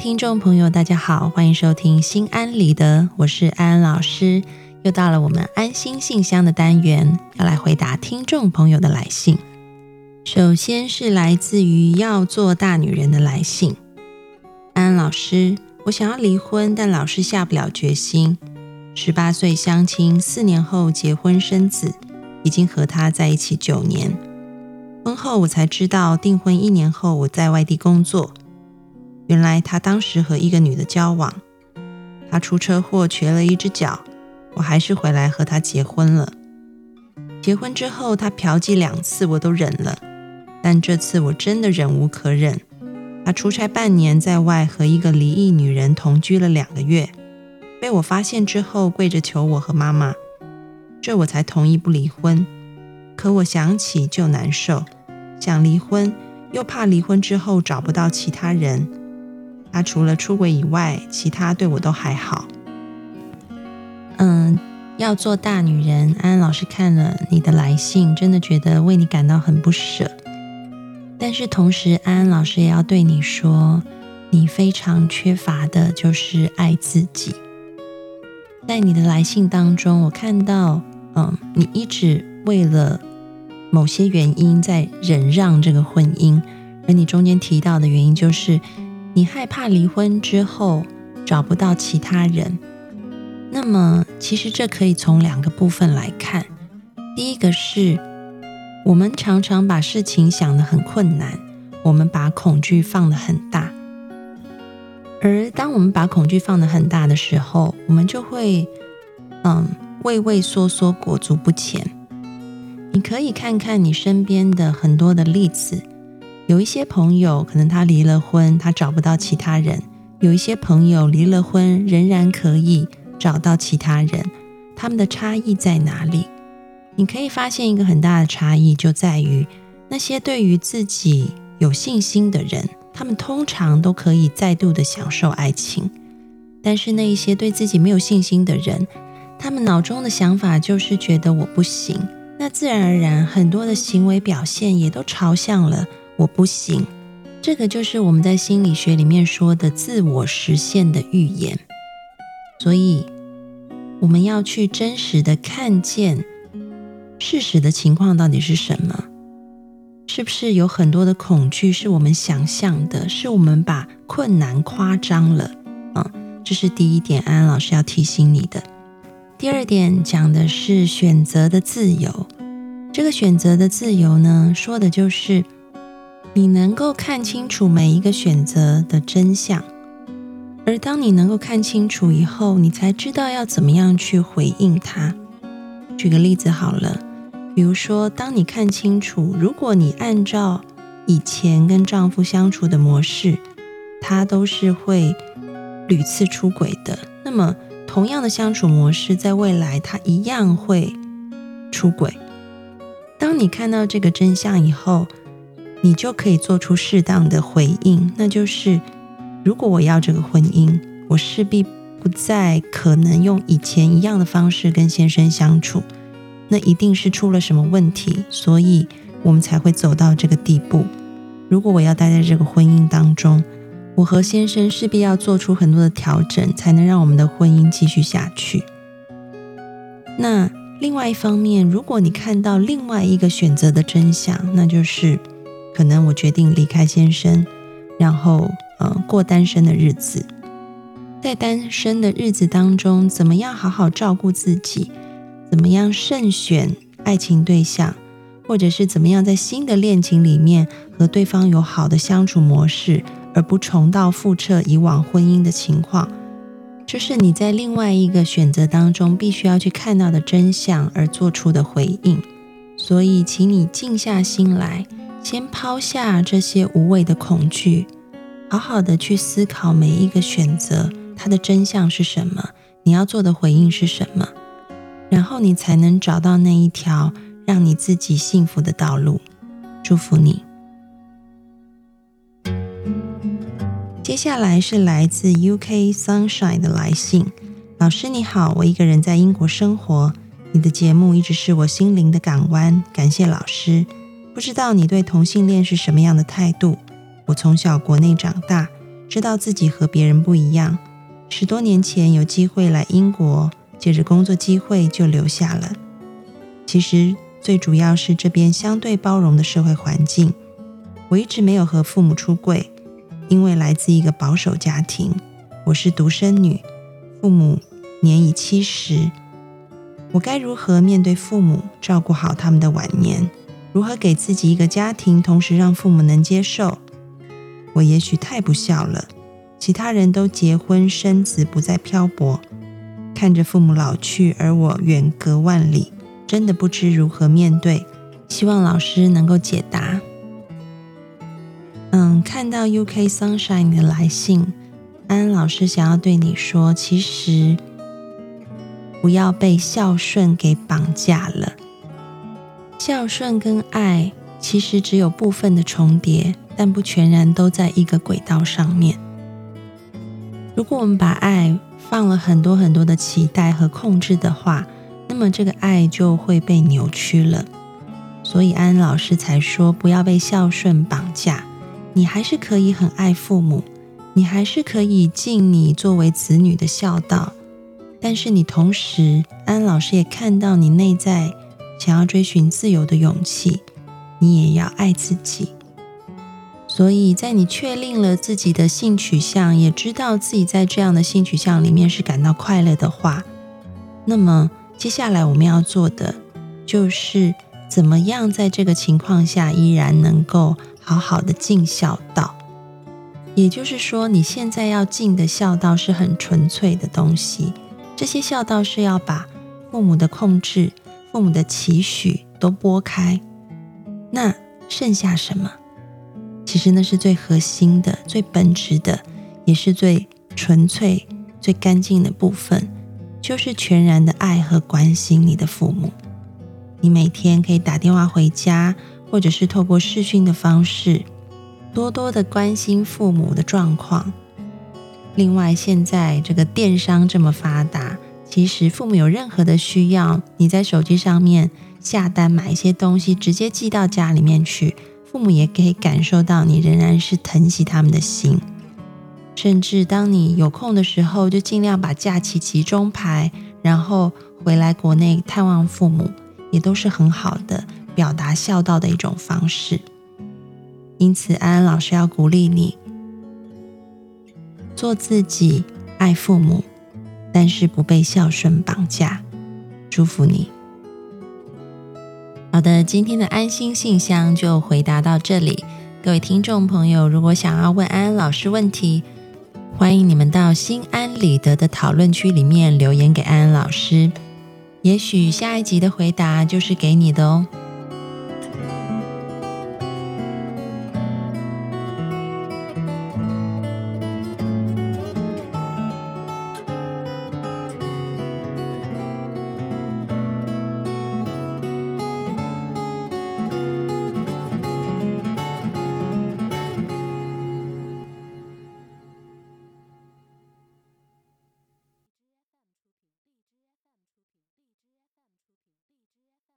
听众朋友，大家好，欢迎收听心安理得，我是安安老师。又到了我们安心信箱的单元，要来回答听众朋友的来信。首先是来自于要做大女人的来信，安安老师，我想要离婚，但老是下不了决心。十八岁相亲，四年后结婚生子，已经和他在一起九年。婚后我才知道，订婚一年后我在外地工作。原来他当时和一个女的交往，他出车祸瘸了一只脚，我还是回来和他结婚了。结婚之后他嫖妓两次我都忍了，但这次我真的忍无可忍。他出差半年在外和一个离异女人同居了两个月，被我发现之后跪着求我和妈妈，这我才同意不离婚。可我想起就难受，想离婚又怕离婚之后找不到其他人。他除了出轨以外，其他对我都还好。嗯，要做大女人，安安老师看了你的来信，真的觉得为你感到很不舍。但是同时，安安老师也要对你说，你非常缺乏的就是爱自己。在你的来信当中，我看到，嗯，你一直为了某些原因在忍让这个婚姻，而你中间提到的原因就是。你害怕离婚之后找不到其他人，那么其实这可以从两个部分来看。第一个是，我们常常把事情想得很困难，我们把恐惧放得很大。而当我们把恐惧放得很大的时候，我们就会，嗯，畏畏缩缩，裹足不前。你可以看看你身边的很多的例子。有一些朋友可能他离了婚，他找不到其他人；有一些朋友离了婚，仍然可以找到其他人。他们的差异在哪里？你可以发现一个很大的差异，就在于那些对于自己有信心的人，他们通常都可以再度的享受爱情；但是那一些对自己没有信心的人，他们脑中的想法就是觉得我不行，那自然而然很多的行为表现也都朝向了。我不行，这个就是我们在心理学里面说的自我实现的预言。所以，我们要去真实的看见事实的情况到底是什么？是不是有很多的恐惧是我们想象的？是我们把困难夸张了？嗯，这是第一点，安安老师要提醒你的。第二点讲的是选择的自由。这个选择的自由呢，说的就是。你能够看清楚每一个选择的真相，而当你能够看清楚以后，你才知道要怎么样去回应他。举个例子好了，比如说，当你看清楚，如果你按照以前跟丈夫相处的模式，他都是会屡次出轨的，那么同样的相处模式，在未来他一样会出轨。当你看到这个真相以后，你就可以做出适当的回应，那就是：如果我要这个婚姻，我势必不再可能用以前一样的方式跟先生相处，那一定是出了什么问题，所以我们才会走到这个地步。如果我要待在这个婚姻当中，我和先生势必要做出很多的调整，才能让我们的婚姻继续下去。那另外一方面，如果你看到另外一个选择的真相，那就是。可能我决定离开先生，然后呃过单身的日子。在单身的日子当中，怎么样好好照顾自己？怎么样慎选爱情对象？或者是怎么样在新的恋情里面和对方有好的相处模式，而不重蹈覆辙以往婚姻的情况？这是你在另外一个选择当中必须要去看到的真相而做出的回应。所以，请你静下心来。先抛下这些无谓的恐惧，好好的去思考每一个选择，它的真相是什么？你要做的回应是什么？然后你才能找到那一条让你自己幸福的道路。祝福你。接下来是来自 UK Sunshine 的来信，老师你好，我一个人在英国生活，你的节目一直是我心灵的港湾，感谢老师。不知道你对同性恋是什么样的态度？我从小国内长大，知道自己和别人不一样。十多年前有机会来英国，借着工作机会就留下了。其实最主要是这边相对包容的社会环境。我一直没有和父母出柜，因为来自一个保守家庭。我是独生女，父母年已七十。我该如何面对父母，照顾好他们的晚年？如何给自己一个家庭，同时让父母能接受？我也许太不孝了。其他人都结婚生子，不再漂泊，看着父母老去，而我远隔万里，真的不知如何面对。希望老师能够解答。嗯，看到 UK Sunshine 的来信，安安老师想要对你说，其实不要被孝顺给绑架了。孝顺跟爱其实只有部分的重叠，但不全然都在一个轨道上面。如果我们把爱放了很多很多的期待和控制的话，那么这个爱就会被扭曲了。所以安老师才说，不要被孝顺绑架。你还是可以很爱父母，你还是可以尽你作为子女的孝道，但是你同时，安老师也看到你内在想要追寻自由的勇气，你也要爱自己。所以在你确定了自己的性取向，也知道自己在这样的性取向里面是感到快乐的话，那么接下来我们要做的就是怎么样在这个情况下依然能够。好好的尽孝道，也就是说，你现在要尽的孝道是很纯粹的东西。这些孝道是要把父母的控制、父母的期许都拨开，那剩下什么？其实那是最核心的、最本质的，也是最纯粹、最干净的部分，就是全然的爱和关心你的父母。你每天可以打电话回家。或者是透过视讯的方式，多多的关心父母的状况。另外，现在这个电商这么发达，其实父母有任何的需要，你在手机上面下单买一些东西，直接寄到家里面去，父母也可以感受到你仍然是疼惜他们的心。甚至当你有空的时候，就尽量把假期集中排，然后回来国内探望父母，也都是很好的。表达孝道的一种方式，因此安安老师要鼓励你做自己，爱父母，但是不被孝顺绑架。祝福你。好的，今天的安心信箱就回答到这里。各位听众朋友，如果想要问安安老师问题，欢迎你们到心安理得的讨论区里面留言给安安老师，也许下一集的回答就是给你的哦。